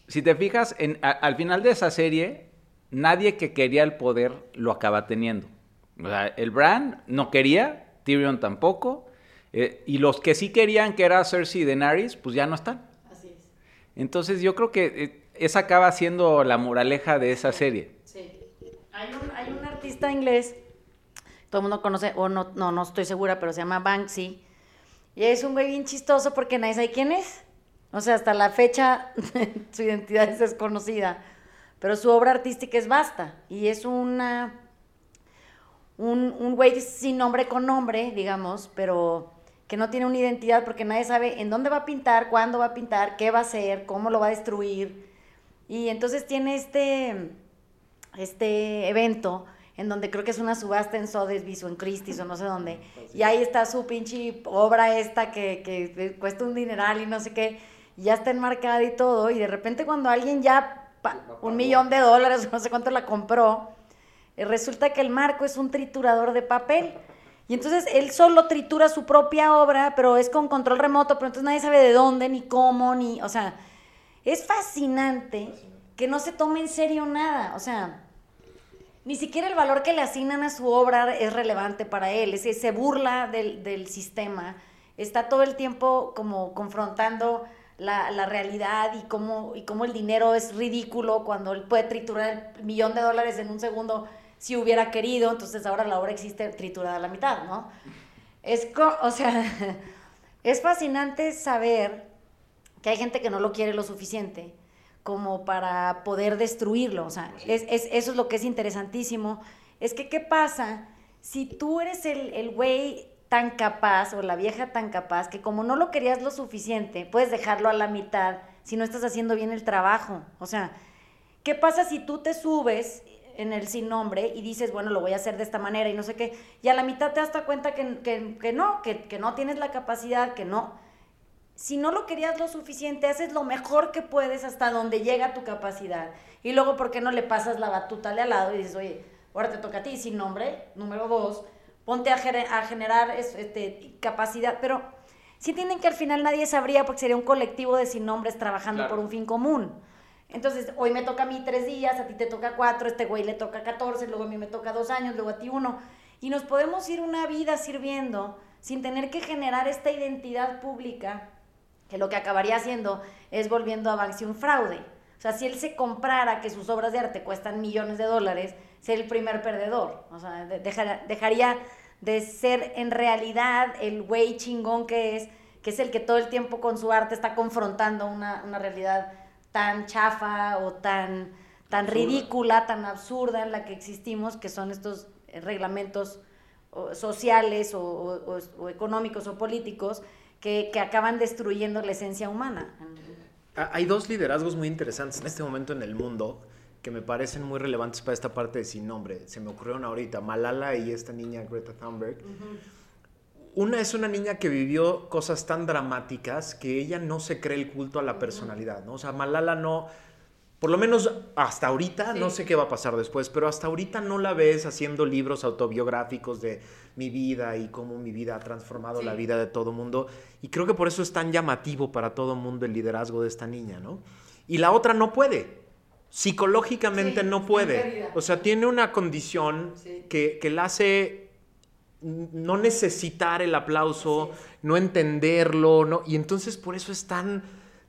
si te fijas, en- a- al final de esa serie, nadie que quería el poder lo acaba teniendo. O sea, el Bran no quería, Tyrion tampoco. Eh, y los que sí querían, que era Cersei y Daenerys, pues ya no están. Así es. Entonces yo creo que eh, esa acaba siendo la moraleja de esa serie. Sí. Hay un, hay un artista inglés, todo el mundo conoce, o no, no, no estoy segura, pero se llama Banksy. Y es un güey bien chistoso porque nadie sabe quién es. O sea, hasta la fecha [LAUGHS] su identidad es desconocida. Pero su obra artística es vasta. Y es una. Un, un güey sin nombre con nombre, digamos, pero que no tiene una identidad porque nadie sabe en dónde va a pintar, cuándo va a pintar, qué va a hacer, cómo lo va a destruir. Y entonces tiene este, este evento en donde creo que es una subasta en Sotheby's o en Christie's o no sé dónde. Y ahí está su pinche obra esta que, que cuesta un dineral y no sé qué. Y ya está enmarcada y todo. Y de repente cuando alguien ya un millón de dólares, [LAUGHS] no sé cuánto la compró, eh, resulta que el marco es un triturador de papel. Y entonces él solo tritura su propia obra, pero es con control remoto, pero entonces nadie sabe de dónde, ni cómo, ni, o sea, es fascinante que no se tome en serio nada, o sea, ni siquiera el valor que le asignan a su obra es relevante para él, es, se burla del, del sistema, está todo el tiempo como confrontando la, la realidad y cómo, y cómo el dinero es ridículo cuando él puede triturar el millón de dólares en un segundo si hubiera querido, entonces ahora la obra existe triturada a la mitad, ¿no? Es, o sea, [LAUGHS] es fascinante saber que hay gente que no lo quiere lo suficiente como para poder destruirlo. O sea, es, es- eso es lo que es interesantísimo. Es que, ¿qué pasa si tú eres el, el güey tan capaz o la vieja tan capaz que como no lo querías lo suficiente, puedes dejarlo a la mitad si no estás haciendo bien el trabajo? O sea, ¿qué pasa si tú te subes en el sin nombre y dices, bueno, lo voy a hacer de esta manera y no sé qué, y a la mitad te das cuenta que, que- que no, que, que no tienes la capacidad, que no si no lo querías lo suficiente, haces lo mejor que puedes hasta donde llega tu capacidad. Y luego, ¿por qué no le pasas la batuta al lado y dices, oye, ahora te toca a ti, sin nombre, número dos, ponte a, a generar es- este, capacidad, pero sí tienen que al final nadie sabría porque sería un colectivo de sin nombres trabajando Claro. por un fin común. Entonces, hoy me toca a mí tres días, a ti te toca cuatro, este güey le toca 14, luego a mí me toca dos años, luego a ti uno. Y nos podemos ir una vida sirviendo sin tener que generar esta identidad pública que lo que acabaría haciendo es volviendo a Banksy un fraude. O sea, si él se comprara que sus obras de arte cuestan millones de dólares, sería el primer perdedor. O sea, de- dejar- dejaría de ser en realidad el güey chingón que es, que es el que todo el tiempo con su arte está confrontando una, una realidad tan chafa o tan, tan ridícula, tan absurda en la que existimos, que son estos eh, reglamentos sociales o, o- o- o económicos o políticos que, que acaban destruyendo la esencia humana. Hay dos liderazgos muy interesantes en este momento en el mundo que me parecen muy relevantes para esta parte de sin nombre. Se me ocurrieron ahorita, Malala y esta niña Greta Thunberg. Una es una niña que vivió cosas tan dramáticas que ella no se cree el culto a la personalidad, ¿no? O sea, Malala no, por lo menos hasta ahorita, no sé qué va a pasar después, pero hasta ahorita no la ves haciendo libros autobiográficos de mi vida y cómo mi vida ha transformado la vida de todo mundo. Y creo que por eso es tan llamativo para todo mundo el liderazgo de esta niña, ¿no? Y la otra no puede. psicológicamente Sí, no puede. O sea, tiene una condición que, que la hace no necesitar el aplauso, no entenderlo, ¿no? Y entonces por eso es tan,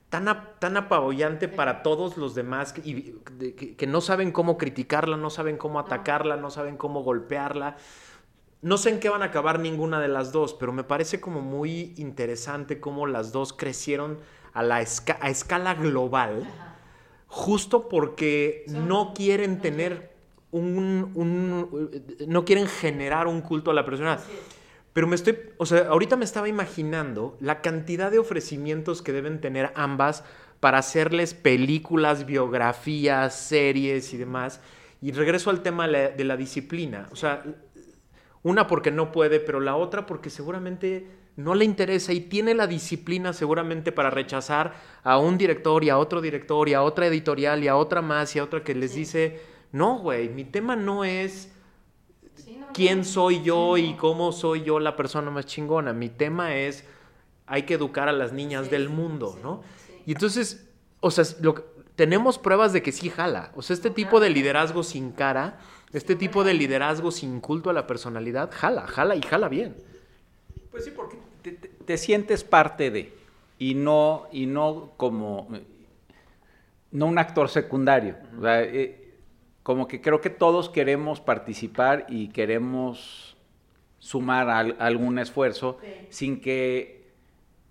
tan, ap- tan apabullante para todos los demás que, y- de- que- que no saben cómo criticarla, no saben cómo atacarla, no saben cómo golpearla. No sé en qué van a acabar ninguna de las dos, pero me parece como muy interesante cómo las dos crecieron a, la esca- a escala global, justo porque no quieren tener un, un- no quieren generar un culto a la persona. Pero me estoy, o sea, ahorita me estaba imaginando la cantidad de ofrecimientos que deben tener ambas para hacerles películas, biografías, series y demás. Y regreso al tema de la, de la disciplina. O sea, una porque no puede, pero la otra porque seguramente no le interesa y tiene la disciplina seguramente para rechazar a un director y a otro director y a otra editorial y a otra más y a otra que les Sí. dice, no, güey, mi tema no es Sí, no, quién no. soy yo Sí, y cómo soy yo la persona más chingona. Mi tema es, hay que educar a las niñas Sí, del mundo, sí, ¿no? sí. Y entonces, o sea, lo que- tenemos pruebas de que sí jala. O sea, este tipo de liderazgo sin cara, este tipo de liderazgo sin culto a la personalidad, jala, jala y jala bien. Pues sí, porque te, te- te sientes parte de y no y no como no un actor secundario. O sea, eh, como que creo que todos queremos participar y queremos sumar al- algún esfuerzo Sí. sin que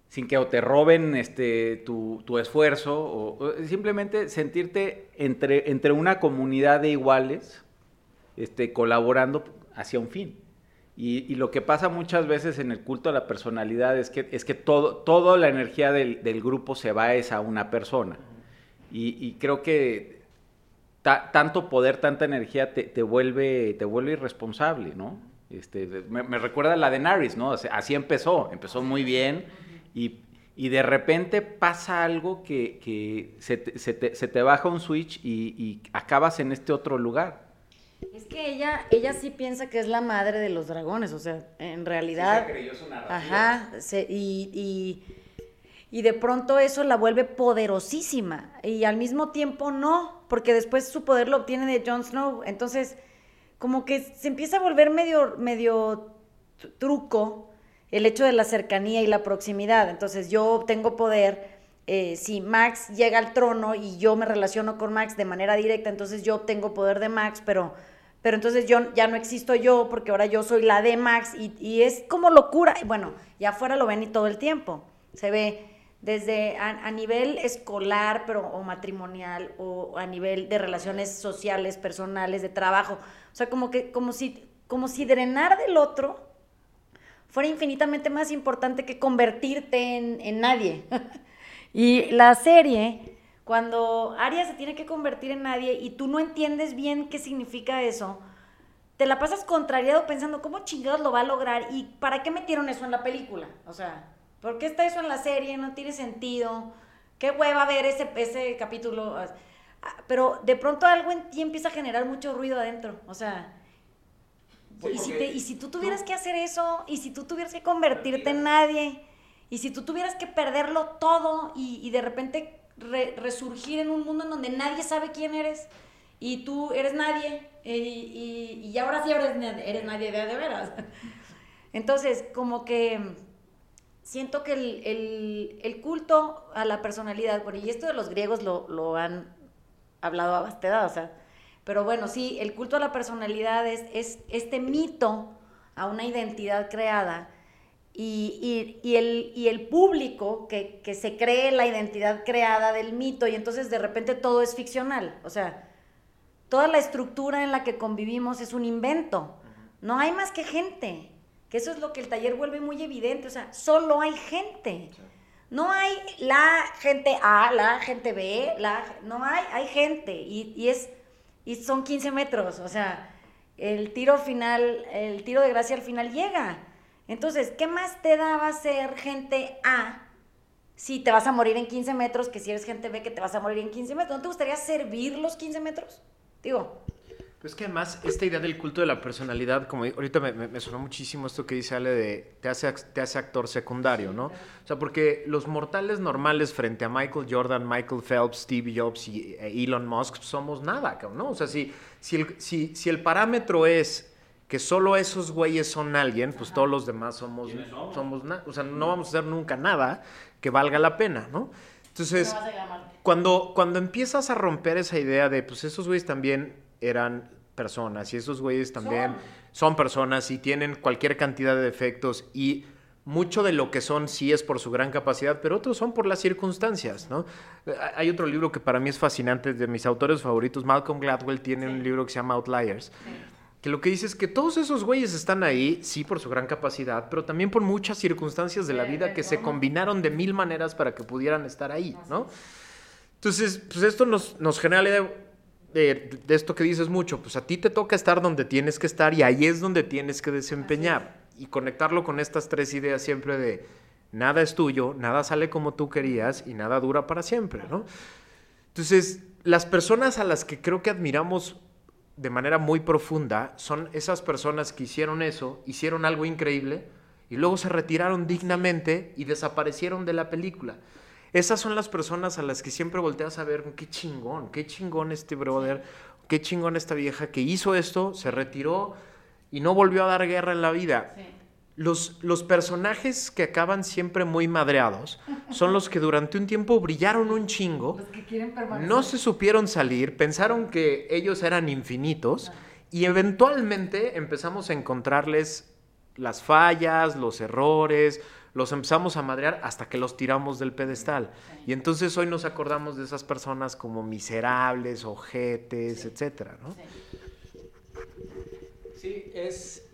sin que o te roben este tu, tu esfuerzo o, o simplemente sentirte entre, entre una comunidad de iguales este, colaborando hacia un fin. Y, y lo que pasa muchas veces en el culto a la personalidad es que, es que todo, toda la energía del, del grupo se va a una persona. Y, y creo que ta- tanto poder, tanta energía te, te vuelve, te vuelve irresponsable, ¿no? Este, me, me recuerda a la de Naris, ¿no? Así empezó, empezó muy bien y, y de repente pasa algo que, que se, te, se te- se te baja un switch y, y acabas en este otro lugar. Es que ella, ella sí piensa que es la madre de los dragones, o sea, en realidad. Ajá, se- y, y, y de pronto eso la vuelve poderosísima. Y al mismo tiempo no, porque después su poder lo obtiene de Jon Snow. Entonces, como que se empieza a volver medio, medio tr- truco el hecho de la cercanía y la proximidad. Entonces, yo tengo poder. eh, si Max llega al trono y yo me relaciono con Max de manera directa, entonces yo obtengo poder de Max, pero, pero entonces yo ya no existo yo porque ahora yo soy la de Max y, y es como locura. Bueno, ya afuera lo ven y todo el tiempo. Se ve desde a, a nivel escolar pero, o matrimonial o a nivel de relaciones sociales, personales, de trabajo. O sea, como, que, como, si, como si drenar del otro fuera infinitamente más importante que convertirte en, en nadie. [LAUGHS] y la serie, cuando Arya se tiene que convertir en nadie y tú no entiendes bien qué significa eso, te la pasas contrariado pensando cómo chingados lo va a lograr y para qué metieron eso en la película. O sea, ¿por qué está eso en la serie? No tiene sentido. ¿Qué hueva ver ese, ese capítulo? Ah, Pero de pronto algo en ti empieza a generar mucho ruido adentro. O sea, Sí, y, si te- y si tú tuvieras que hacer eso, y si tú tuvieras que convertirte en nadie, y si tú tuvieras que perderlo todo y, y de repente re- resurgir en un mundo en donde nadie sabe quién eres, y tú eres nadie, y, y- y ahora sí eres, eres nadie de, de veras. [LAUGHS] Entonces, como que siento que el, el- el culto a la personalidad, bueno, y esto de los griegos lo, lo han hablado a bastedad, o sea, pero bueno, sí, el culto a la personalidad es, es este mito a una identidad creada y, y- y el, y el público que, que se cree la identidad creada del mito y entonces de repente todo es ficcional, o sea, toda la estructura en la que convivimos es un invento, no hay más que gente, que eso es lo que el taller vuelve muy evidente, o sea, solo hay gente. No hay la gente A, la gente B, la, no hay, hay gente y, y es, y son 15 metros, o sea, el tiro final, el tiro de gracia al final llega. Entonces, ¿qué más te da va a ser gente A si te vas a morir en 15 metros que si eres gente B que te vas a morir en 15 metros? ¿No te gustaría servir los 15 metros? Digo, Pues que además esta idea del culto de la personalidad, como ahorita me, me, sonó muchísimo esto que dice Ale de te hace, te hace actor secundario, ¿no? O sea, porque los mortales normales frente a Michael Jordan, Michael Phelps, Steve Jobs y e Elon Musk somos nada, ¿no? O sea, si, si, el, si, si el parámetro es que solo esos güeyes son alguien, pues todos los demás somos, somos nada. O sea, no vamos a hacer nunca nada que valga la pena, ¿no? Entonces, cuando, cuando empiezas a romper esa idea de, pues esos güeyes también eran personas y esos güeyes también son. personas y tienen cualquier cantidad de defectos y mucho de lo que son sí es por su gran capacidad, pero otros son por las circunstancias, ¿no? Hay otro libro que para mí es fascinante, de mis autores favoritos, Malcolm Gladwell tiene un libro que se llama Outliers, que lo que dice es que todos esos güeyes están ahí, sí, por su gran capacidad, pero también por muchas circunstancias de la vida que se combinaron de mil maneras para que pudieran estar ahí, ¿no? Entonces, pues esto nos, nos genera de, esto que dices mucho, pues a ti te toca estar donde tienes que estar y ahí es donde tienes que desempeñar. Y conectarlo con estas tres ideas siempre de nada es tuyo, nada sale como tú querías y nada dura para siempre, ¿no? Entonces, las personas a las que creo que admiramos de manera muy profunda son esas personas que hicieron eso, hicieron algo increíble y luego se retiraron dignamente y desaparecieron de la película. Esas son las personas a las que siempre volteas a ver, qué chingón, qué chingón este brother, qué chingón esta vieja que hizo esto, se retiró y no volvió a dar guerra en la vida. Los, los personajes que acaban siempre muy madreados son los que durante un tiempo brillaron un chingo, no se supieron salir, pensaron que ellos eran infinitos y eventualmente empezamos a encontrarles las fallas, los errores, los empezamos a madrear hasta que los tiramos del pedestal. Y entonces hoy nos acordamos de esas personas como miserables, ojetes, etcétera, ¿no? Sí. es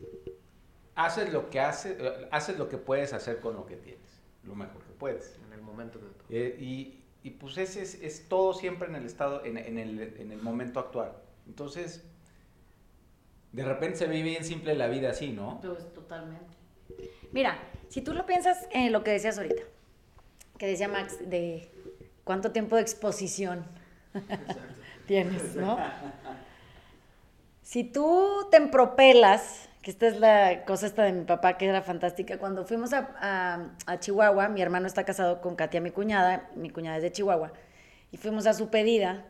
haces lo que haces, haces lo que puedes hacer con lo que tienes, lo mejor que puedes. En el momento de todo. Eh, y, y, pues ese es, es, todo siempre en el estado, en, en, el, en el momento actual. Entonces, de repente se vive bien simple la vida así, ¿no? Pues totalmente. Mira, si tú lo piensas en lo que decías ahorita, que decía Max, de cuánto tiempo de exposición [LAUGHS] tienes, ¿no? Si tú te empropelas, que esta es la cosa esta de mi papá que era fantástica, cuando fuimos a, Chihuahua, mi hermano está casado con Katia, mi cuñada, mi cuñada es de Chihuahua, y fuimos a su pedida,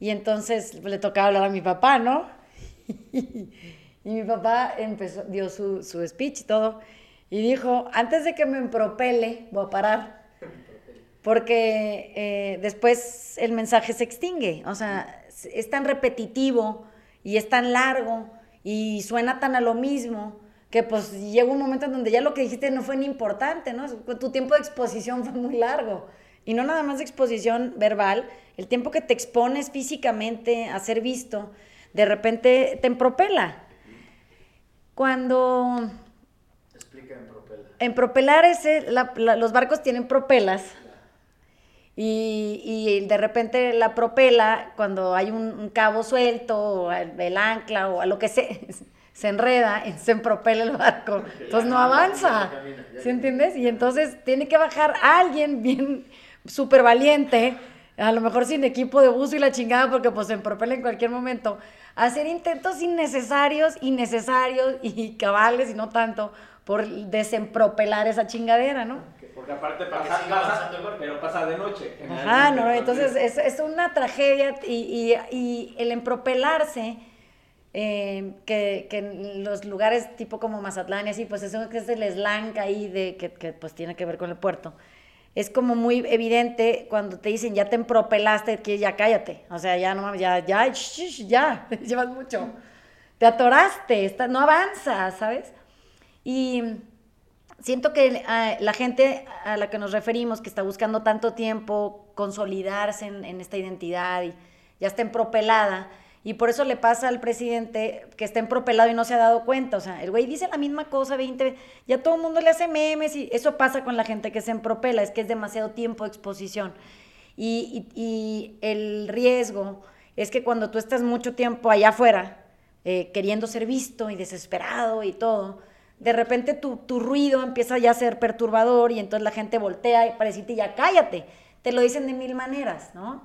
y entonces le tocaba hablar a mi papá, ¿no? [LAUGHS] y mi papá empezó, dio su, su speech y todo, y dijo, antes de que me empropele, voy a parar. Porque eh, después el mensaje se extingue. O sea, es tan repetitivo y es tan largo y suena tan a lo mismo que pues llega un momento en donde ya lo que dijiste no fue ni importante, ¿no? Tu tiempo de exposición fue muy largo. Y no nada más de exposición verbal, el tiempo que te expones físicamente a ser visto, de repente te empropela. Cuando en propelar ese, los barcos tienen propelas y, de repente la propela, cuando hay un, cabo suelto, o el, ancla o a lo que se, se enreda, [LAUGHS] se propela el barco, entonces no avanza, ¿sí entiendes? Y entonces tiene que bajar alguien bien súper valiente, a lo mejor sin equipo de buzo y la chingada, porque pues se propela en cualquier momento, hacer intentos innecesarios, innecesarios y cabales y no tanto, por desempropelar esa chingadera, ¿no? Porque aparte pasa, pasa, pero pasa de noche. Ajá, no, entonces es, es una tragedia y, y, y el empropelarse, eh, que, que, en los lugares tipo como Mazatlán y así, pues eso que es el slang ahí de, que, que pues tiene que ver con el puerto. Es como muy evidente cuando te dicen ya te empropelaste, que ya cállate. O sea, ya no mames, ya, ya, ya, [LAUGHS] llevas mucho. Te atoraste, no avanzas, ¿sabes? Y siento que ah, la gente a la que nos referimos, que está buscando tanto tiempo consolidarse en, esta identidad y ya está empropelada, y por eso le pasa al presidente que está empropelado y no se ha dado cuenta. O sea, el güey dice la misma cosa 20 ya todo el mundo le hace memes y eso pasa con la gente que se empropela, es que es demasiado tiempo de exposición. Y, el riesgo es que cuando tú estás mucho tiempo allá afuera, eh, queriendo ser visto y desesperado y todo, de repente tu, ruido empieza ya a ser perturbador y entonces la gente voltea y para decirte ya cállate. Te lo dicen de mil maneras, ¿no?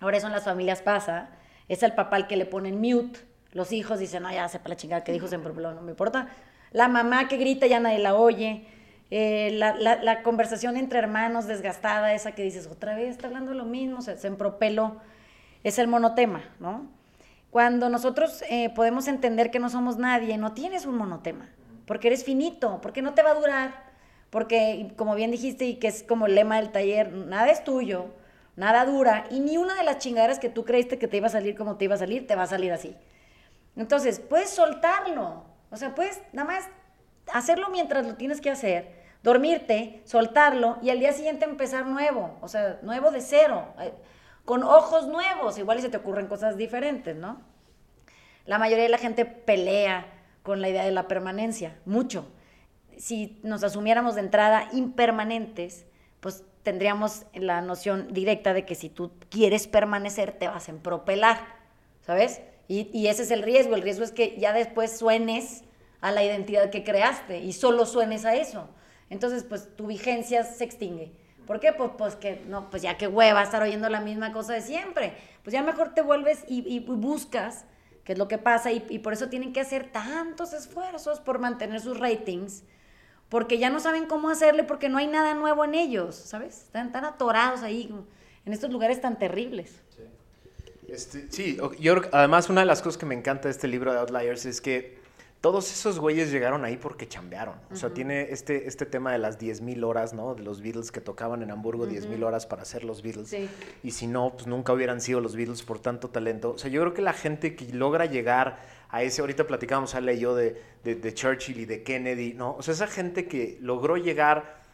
Ahora eso en las familias pasa. Es el papá que le ponen mute Los hijos dicen, no, ya sepa la chingada que dijo, se empropeló, no me importa. La mamá que grita, ya nadie la oye. Eh, la, la, la, conversación entre hermanos desgastada, esa que dices, otra vez está hablando lo mismo, se, se empropeló. Es el monotema, ¿no? Cuando nosotros eh, podemos entender que no somos nadie, no tienes un monotema, porque eres finito, porque no te va a durar, porque, como bien dijiste, y que es como el lema del taller, nada es tuyo, nada dura, y ni una de las chingaderas que tú creíste que te iba a salir como te iba a salir, te va a salir así. Entonces, puedes soltarlo, o sea, puedes nada más hacerlo mientras lo tienes que hacer, dormirte, soltarlo y al día siguiente empezar nuevo, o sea, nuevo de cero con ojos nuevos, igual se te ocurren cosas diferentes, ¿no? La mayoría de la gente pelea con la idea de la permanencia, mucho. Si nos asumiéramos de entrada impermanentes, pues tendríamos la noción directa de que si tú quieres permanecer, te vas a empropelar, ¿sabes? Y, y, ese es el riesgo. El riesgo es que ya después suenes a la identidad que creaste y solo suenes a eso. Entonces, pues tu vigencia se extingue. ¿Por qué? Pues, pues que no, pues ya que hueva estar oyendo la misma cosa de siempre. Pues ya mejor te vuelves y, buscas qué es lo que pasa y, por eso tienen que hacer tantos esfuerzos por mantener sus ratings, porque ya no saben cómo hacerle porque no hay nada nuevo en ellos, ¿sabes? Están tan atorados ahí en estos lugares tan terribles. Sí, este, sí yo además una de las cosas que me encanta de este libro de Outliers es que todos esos güeyes llegaron ahí porque chambearon. O sea, tiene este, este tema de las 10.000 horas, ¿no? De los Beatles que tocaban en Hamburgo 10.000 horas para hacer los Beatles. Y si no, pues nunca hubieran sido los Beatles por tanto talento. O sea, yo creo que la gente que logra llegar a ese, ahorita platicábamos, Ale y yo, de, de, Churchill y de Kennedy, ¿no? O sea, esa gente que logró llegar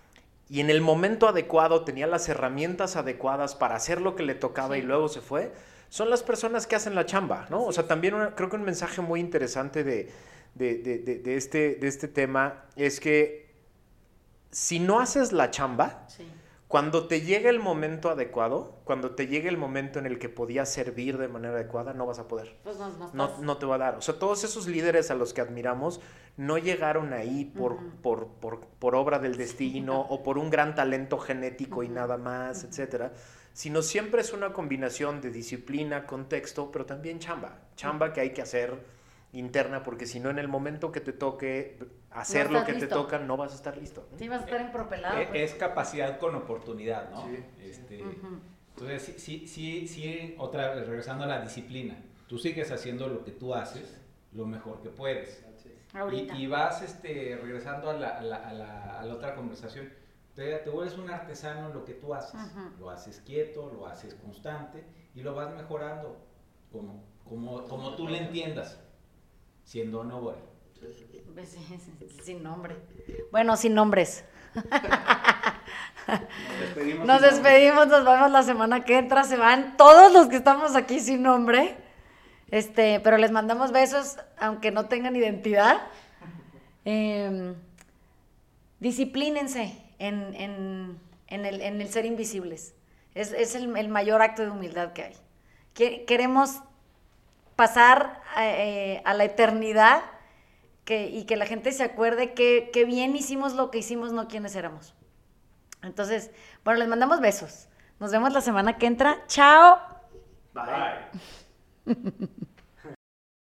y en el momento adecuado tenía las herramientas adecuadas para hacer lo que le tocaba y luego se fue, son las personas que hacen la chamba, ¿no? O sea, también creo que un mensaje muy interesante de de, este, de este tema es que si no haces la chamba, cuando te llegue el momento adecuado, cuando te llegue el momento en el que podías servir de manera adecuada, no vas a poder. Pues no, no, te va a dar. O sea, todos esos líderes a los que admiramos no llegaron ahí por, por, por, obra del destino o por un gran talento genético y nada más, etcétera sino siempre es una combinación de disciplina, contexto, pero también chamba. Chamba que hay que hacer interna, porque si no, en el momento que te toque hacer lo que te toca, no vas a estar listo. Sí, vas a estar empropelado. Es, pues. es capacidad con oportunidad, ¿no? Este, entonces, sí, sí, sí, otra vez, regresando a la disciplina, tú sigues haciendo lo que tú haces lo mejor que puedes. Y, vas este, regresando a la, a la, a la, otra conversación. Te, te, vuelves un artesano en lo que tú haces. Lo haces quieto, lo haces constante y lo vas mejorando como, como, como tú le entiendas siendo Nobody. [LAUGHS] Sin nombre. Bueno, sin nombres. Nos despedimos. Nos despedimos, nos vemos la semana que entra. Se van todos los que estamos aquí sin nombre. Este, pero les mandamos besos, aunque no tengan identidad. Eh, disciplínense en, en, en, el, en, el, ser invisibles. Es, es el, el, mayor acto de humildad que hay. queremos pasar eh, a la eternidad que, y que la gente se acuerde que, que bien hicimos lo que hicimos, no quienes éramos. Entonces, bueno, les mandamos besos. Nos vemos la semana que entra. Chao. Bye. [LAUGHS]